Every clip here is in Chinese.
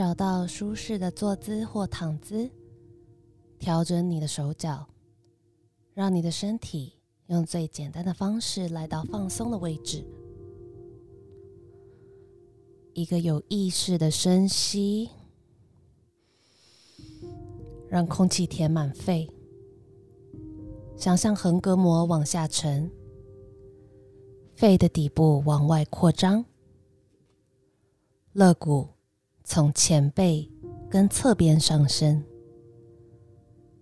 找到舒适的坐姿或躺姿，调整你的手脚，让你的身体用最简单的方式来到放松的位置。一个有意识的深吸，让空气填满肺，想象横膈膜往下沉，肺的底部往外扩张，肋骨。从前背跟侧边上升，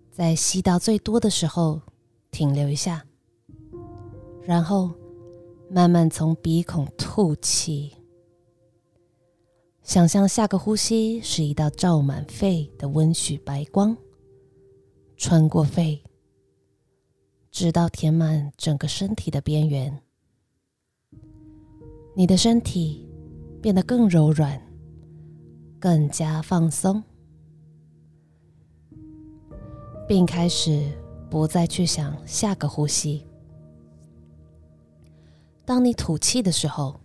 在吸到最多的时候停留一下，然后慢慢从鼻孔吐气。想象下个呼吸是一道照满肺的温煦白光，穿过肺，直到填满整个身体的边缘。你的身体变得更柔软。更加放松，并开始不再去想下个呼吸。当你吐气的时候，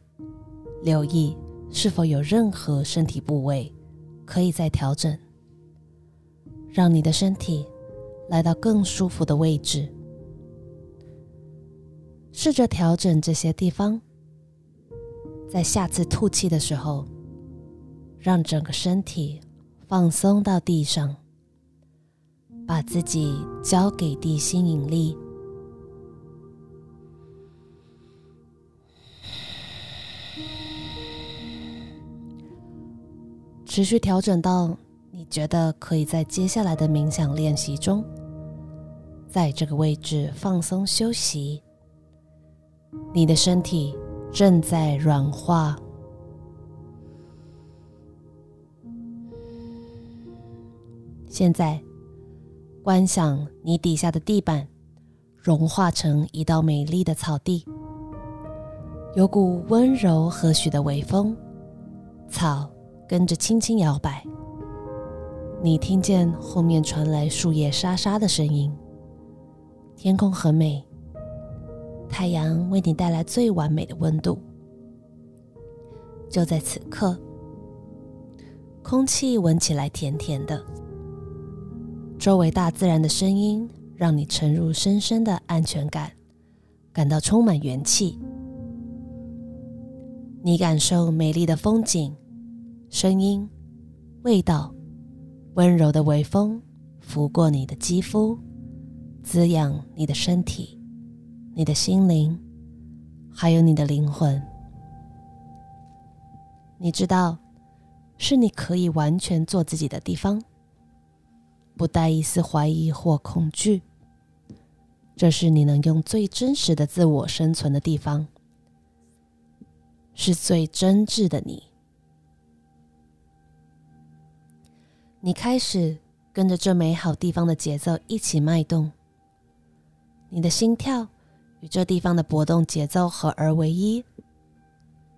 留意是否有任何身体部位可以再调整，让你的身体来到更舒服的位置。试着调整这些地方，在下次吐气的时候。让整个身体放松到地上，把自己交给地心引力，持续调整到你觉得可以在接下来的冥想练习中，在这个位置放松休息。你的身体正在软化。现在，观想你底下的地板融化成一道美丽的草地，有股温柔和煦的微风，草跟着轻轻摇摆。你听见后面传来树叶沙沙的声音。天空很美，太阳为你带来最完美的温度。就在此刻，空气闻起来甜甜的。周围大自然的声音让你沉入深深的安全感，感到充满元气。你感受美丽的风景、声音、味道，温柔的微风拂过你的肌肤，滋养你的身体、你的心灵，还有你的灵魂。你知道，是你可以完全做自己的地方。不带一丝怀疑或恐惧，这是你能用最真实的自我生存的地方，是最真挚的你。你开始跟着这美好地方的节奏一起脉动，你的心跳与这地方的搏动节奏合而为一。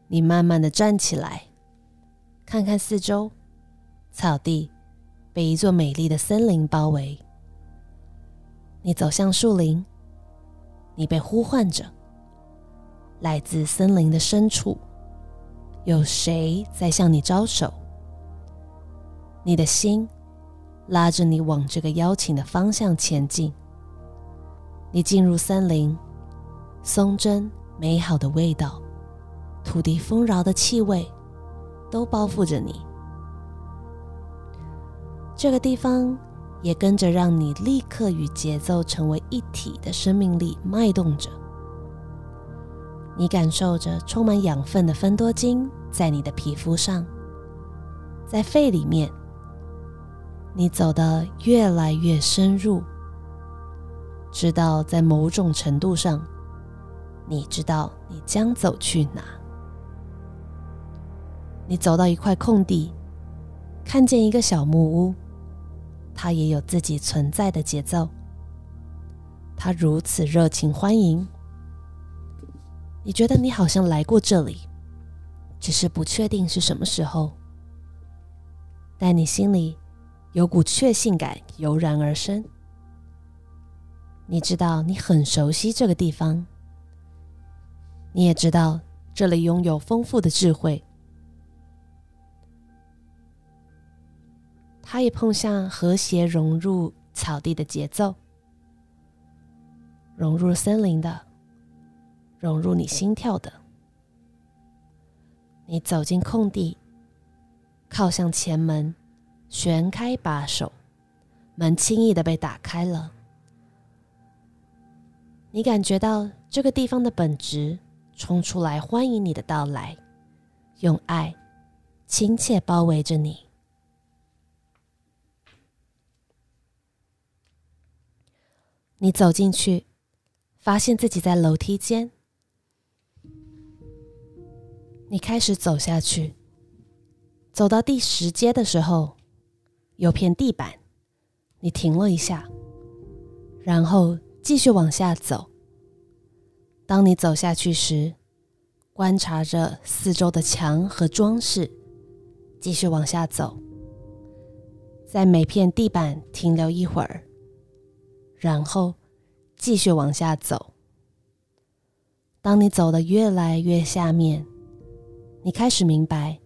你慢慢的站起来，看看四周，草地。被一座美丽的森林包围，你走向树林，你被呼唤着。来自森林的深处，有谁在向你招手？你的心拉着你往这个邀请的方向前进。你进入森林，松针美好的味道，土地丰饶的气味，都包覆着你。这个地方也跟着让你立刻与节奏成为一体的生命力脉动着。你感受着充满养分的芬多精在你的皮肤上，在肺里面。你走得越来越深入，直到在某种程度上，你知道你将走去哪。你走到一块空地，看见一个小木屋。它也有自己存在的节奏。它如此热情欢迎，你觉得你好像来过这里，只是不确定是什么时候。但你心里有股确信感油然而生。你知道你很熟悉这个地方，你也知道这里拥有丰富的智慧。它也碰向和谐融入草地的节奏，融入森林的，融入你心跳的。你走进空地，靠向前门，旋开把手，门轻易的被打开了。你感觉到这个地方的本质冲出来欢迎你的到来，用爱亲切包围着你。你走进去，发现自己在楼梯间。你开始走下去，走到第十阶的时候，有片地板，你停了一下，然后继续往下走。当你走下去时，观察着四周的墙和装饰，继续往下走，在每片地板停留一会儿。然后继续往下走。当你走的越来越下面，你开始明白，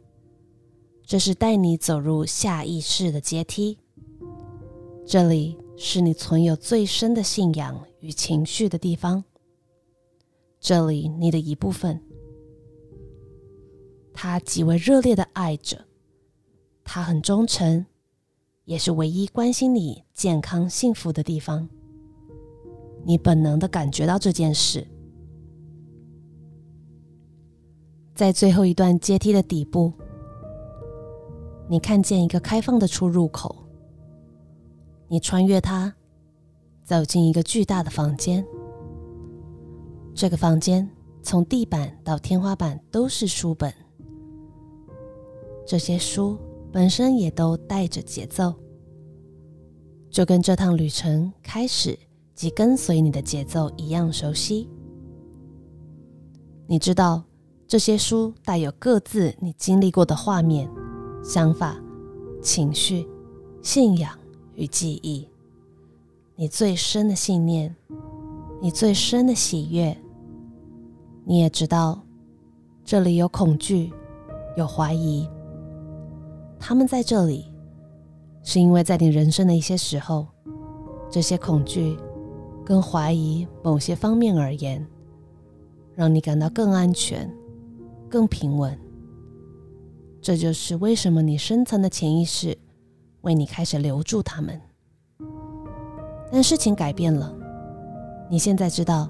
这是带你走入下意识的阶梯。这里是你存有最深的信仰与情绪的地方。这里你的一部分，他极为热烈的爱着，他很忠诚，也是唯一关心你健康幸福的地方。你本能的感觉到这件事，在最后一段阶梯的底部，你看见一个开放的出入口。你穿越它，走进一个巨大的房间。这个房间从地板到天花板都是书本，这些书本身也都带着节奏，就跟这趟旅程开始。及跟随你的节奏一样熟悉。你知道这些书带有各自你经历过的画面、想法、情绪、信仰与记忆，你最深的信念，你最深的喜悦。你也知道这里有恐惧，有怀疑。他们在这里，是因为在你人生的一些时候，这些恐惧。跟怀疑某些方面而言，让你感到更安全、更平稳。这就是为什么你深层的潜意识为你开始留住他们。但事情改变了，你现在知道，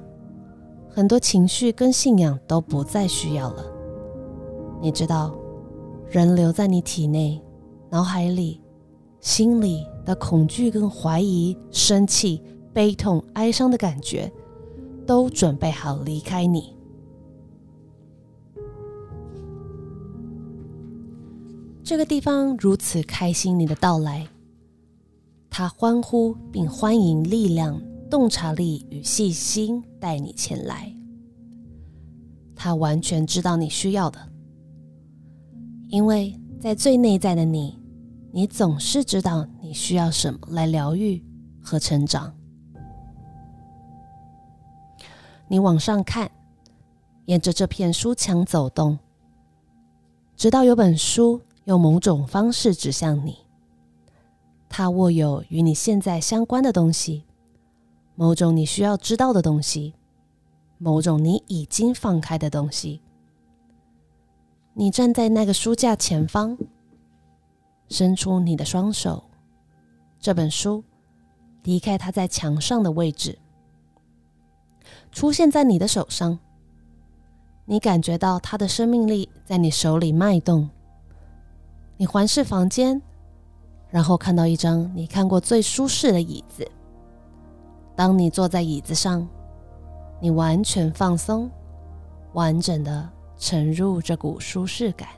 很多情绪跟信仰都不再需要了。你知道，人留在你体内、脑海里、心里的恐惧跟怀疑、生气。悲痛、哀伤的感觉，都准备好离开你。这个地方如此开心你的到来，他欢呼并欢迎力量、洞察力与细心带你前来。他完全知道你需要的，因为在最内在的你，你总是知道你需要什么来疗愈和成长。你往上看，沿着这片书墙走动，直到有本书用某种方式指向你。它握有与你现在相关的东西，某种你需要知道的东西，某种你已经放开的东西。你站在那个书架前方，伸出你的双手，这本书离开它在墙上的位置。出现在你的手上，你感觉到它的生命力在你手里脉动。你环视房间，然后看到一张你看过最舒适的椅子。当你坐在椅子上，你完全放松，完整的沉入这股舒适感。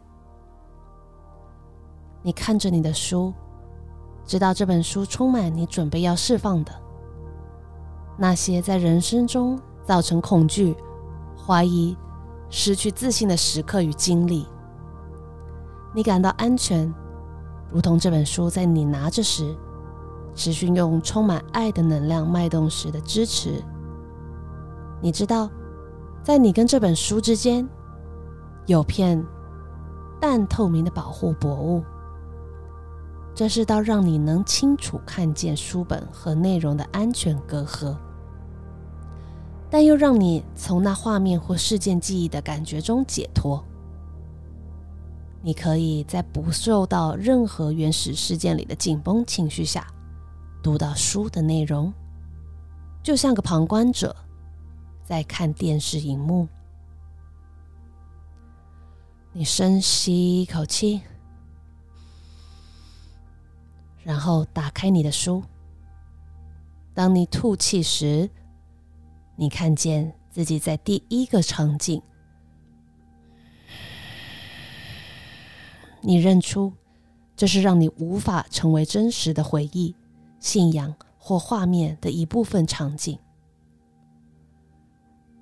你看着你的书，知道这本书充满你准备要释放的那些在人生中。造成恐惧、怀疑、失去自信的时刻与经历，你感到安全，如同这本书在你拿着时，持续用充满爱的能量脉动时的支持。你知道，在你跟这本书之间，有片淡透明的保护薄雾。这是到让你能清楚看见书本和内容的安全隔阂，但又让你从那画面或事件记忆的感觉中解脱。你可以在不受到任何原始事件里的紧绷情绪下，读到书的内容，就像个旁观者在看电视荧幕。你深吸一口气，然后打开你的书。当你吐气时，你看见自己在第一个场景。你认出，这是让你无法成为真实的回忆、信仰或画面的一部分场景，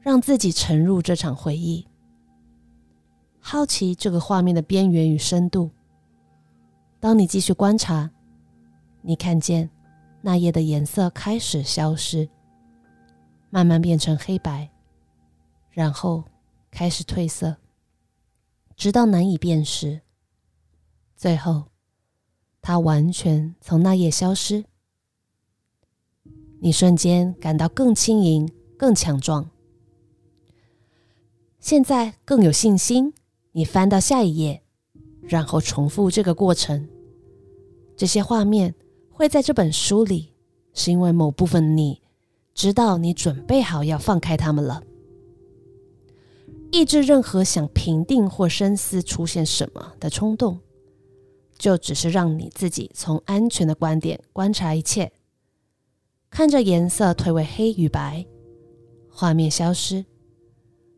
让自己沉入这场回忆，好奇这个画面的边缘与深度。当你继续观察，你看见那页的颜色开始消失，慢慢变成黑白，然后开始褪色，直到难以辨识。最后，它完全从那页消失。你瞬间感到更轻盈、更强壮，现在更有信心。你翻到下一页，然后重复这个过程。这些画面会在这本书里，是因为某部分你直到你准备好要放开他们了。抑制任何想平定或深思出现什么的冲动。就只是让你自己从安全的观点观察一切，看着颜色褪为黑与白，画面消失，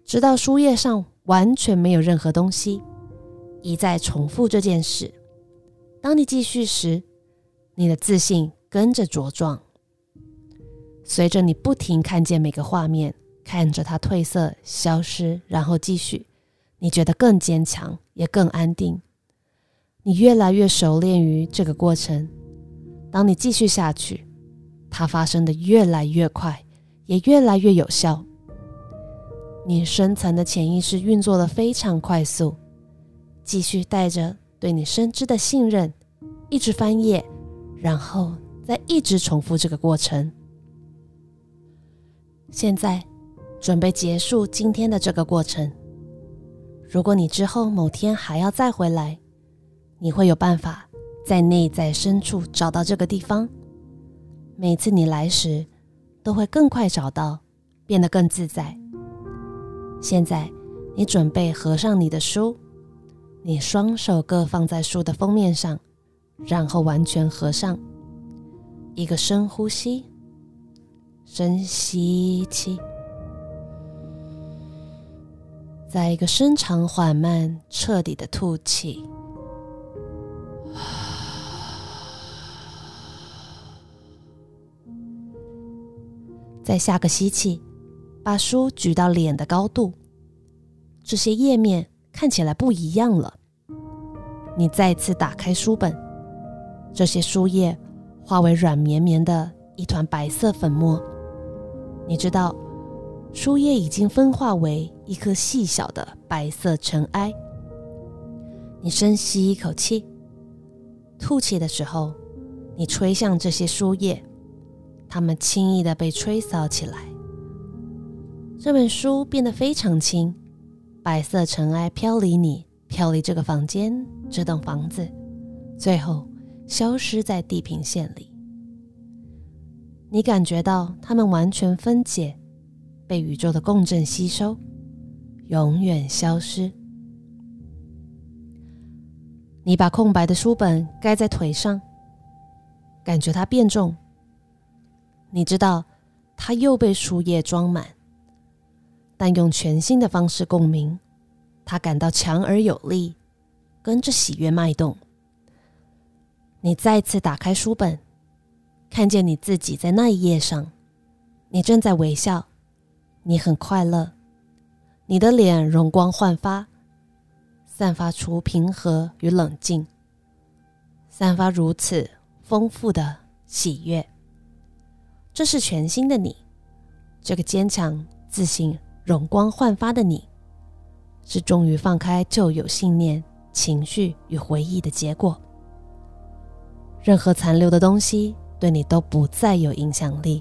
直到书页上完全没有任何东西。一再重复这件事。当你继续时，你的自信跟着茁壮。随着你不停看见每个画面，看着它褪色、消失，然后继续，你觉得更坚强，也更安定。你越来越熟练于这个过程。当你继续下去，它发生的越来越快，也越来越有效。你深层的潜意识运作的非常快速。继续带着对你深知的信任，一直翻页，然后再一直重复这个过程。现在准备结束今天的这个过程。如果你之后某天还要再回来，你会有办法在内在深处找到这个地方。每次你来时，都会更快找到，变得更自在。现在，你准备合上你的书，你双手各放在书的封面上，然后完全合上。一个深呼吸，深吸气，再一个深长缓慢彻底的吐气。再下个吸气，把书举到脸的高度。这些页面看起来不一样了。你再次打开书本，这些书页化为软绵绵的一团白色粉末。你知道，书页已经分化为一颗细小的白色尘埃。你深吸一口气，吐气的时候，你吹向这些书页。它们轻易的被吹扫起来，这本书变得非常轻，白色尘埃飘离你，飘离这个房间、这栋房子，最后消失在地平线里。你感觉到它们完全分解，被宇宙的共振吸收，永远消失。你把空白的书本盖在腿上，感觉它变重。你知道，它又被书页装满，但用全新的方式共鸣，它感到强而有力，跟着喜悦脉动。你再次打开书本，看见你自己在那一页上，你正在微笑，你很快乐，你的脸容光焕发，散发出平和与冷静，散发如此丰富的喜悦。这是全新的你，这个坚强、自信、容光焕发的你，是终于放开旧有信念、情绪与回忆的结果。任何残留的东西对你都不再有影响力。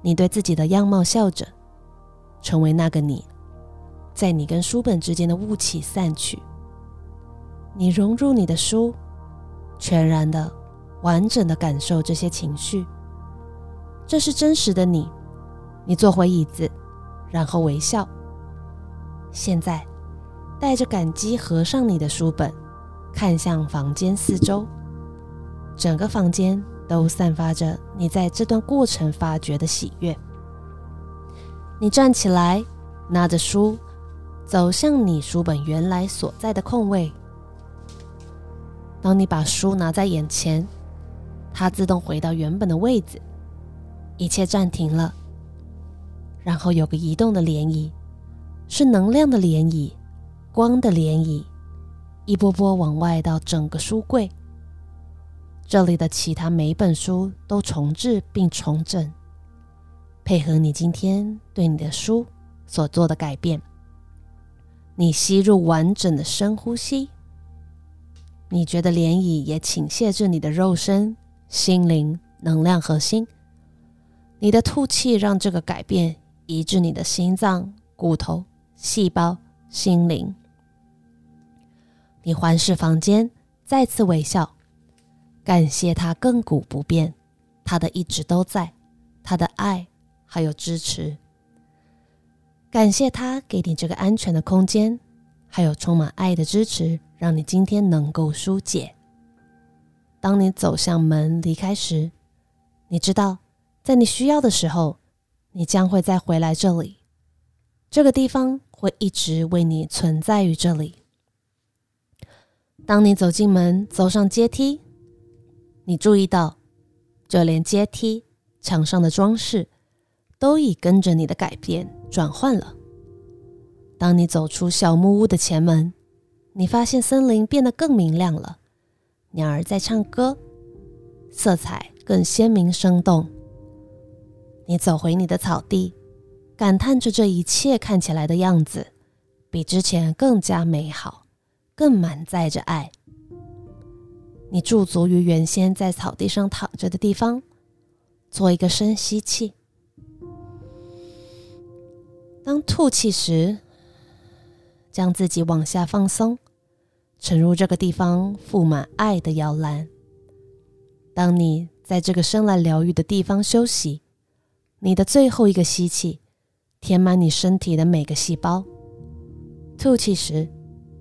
你对自己的样貌笑着，成为那个你。在你跟书本之间的雾气散去，你融入你的书，全然的、完整的感受这些情绪。这是真实的你。你坐回椅子，然后微笑。现在，带着感激合上你的书本，看向房间四周。整个房间都散发着你在这段过程发掘的喜悦。你站起来，拿着书，走向你书本原来所在的空位。当你把书拿在眼前，它自动回到原本的位置，一切暂停了。然后有个移动的涟漪，是能量的涟漪，光的涟漪，一波波往外到整个书柜。这里的其他每本书都重置并重整，配合你今天对你的书所做的改变。你吸入完整的深呼吸，你觉得涟漪也倾泻至你的肉身、心灵、能量核心。你的吐气让这个改变。移至你的心脏、骨头、细胞、心灵。你环视房间，再次微笑，感谢他亘古不变，他的一直都在，他的爱还有支持。感谢他给你这个安全的空间，还有充满爱的支持，让你今天能够疏解。当你走向门离开时，你知道，在你需要的时候。你将会再回来这里，这个地方会一直为你存在于这里。当你走进门，走上阶梯，你注意到，就连阶梯墙上的装饰都已跟着你的改变转换了。当你走出小木屋的前门，你发现森林变得更明亮了，鸟儿在唱歌，色彩更鲜明生动。你走回你的草地，感叹着这一切看起来的样子比之前更加美好，更满载着爱。你驻足于原先在草地上躺着的地方，做一个深吸气。当吐气时，将自己往下放松，沉入这个地方覆满爱的摇篮。当你在这个生来疗愈的地方休息。你的最后一个吸气，填满你身体的每个细胞；吐气时，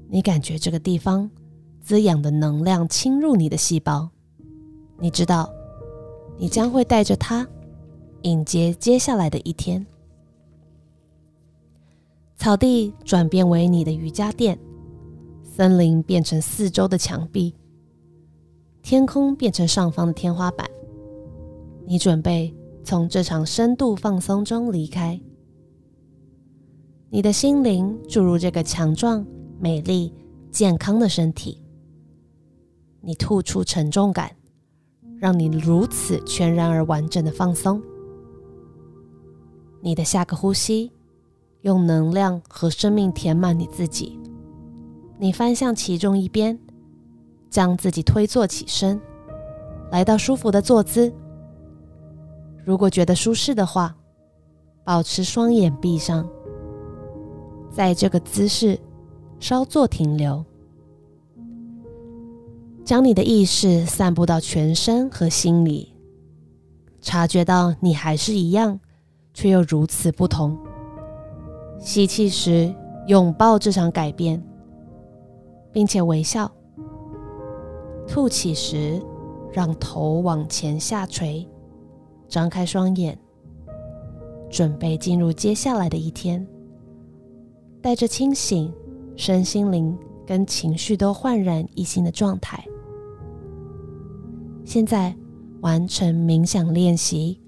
你感觉这个地方滋养的能量侵入你的细胞。你知道，你将会带着它迎接接下来的一天。草地转变为你的瑜伽垫，森林变成四周的墙壁，天空变成上方的天花板。你准备。从这场深度放松中离开，你的心灵注入这个强壮、美丽、健康的身体。你吐出沉重感，让你如此全然而完整的放松。你的下个呼吸，用能量和生命填满你自己。你翻向其中一边，将自己推坐起身，来到舒服的坐姿。如果觉得舒适的话，保持双眼闭上，在这个姿势稍作停留，将你的意识散布到全身和心里，察觉到你还是一样，却又如此不同。吸气时拥抱这场改变，并且微笑；吐气时让头往前下垂。张开双眼，准备进入接下来的一天，带着清醒、身心灵跟情绪都焕然一新的状态。现在完成冥想练习，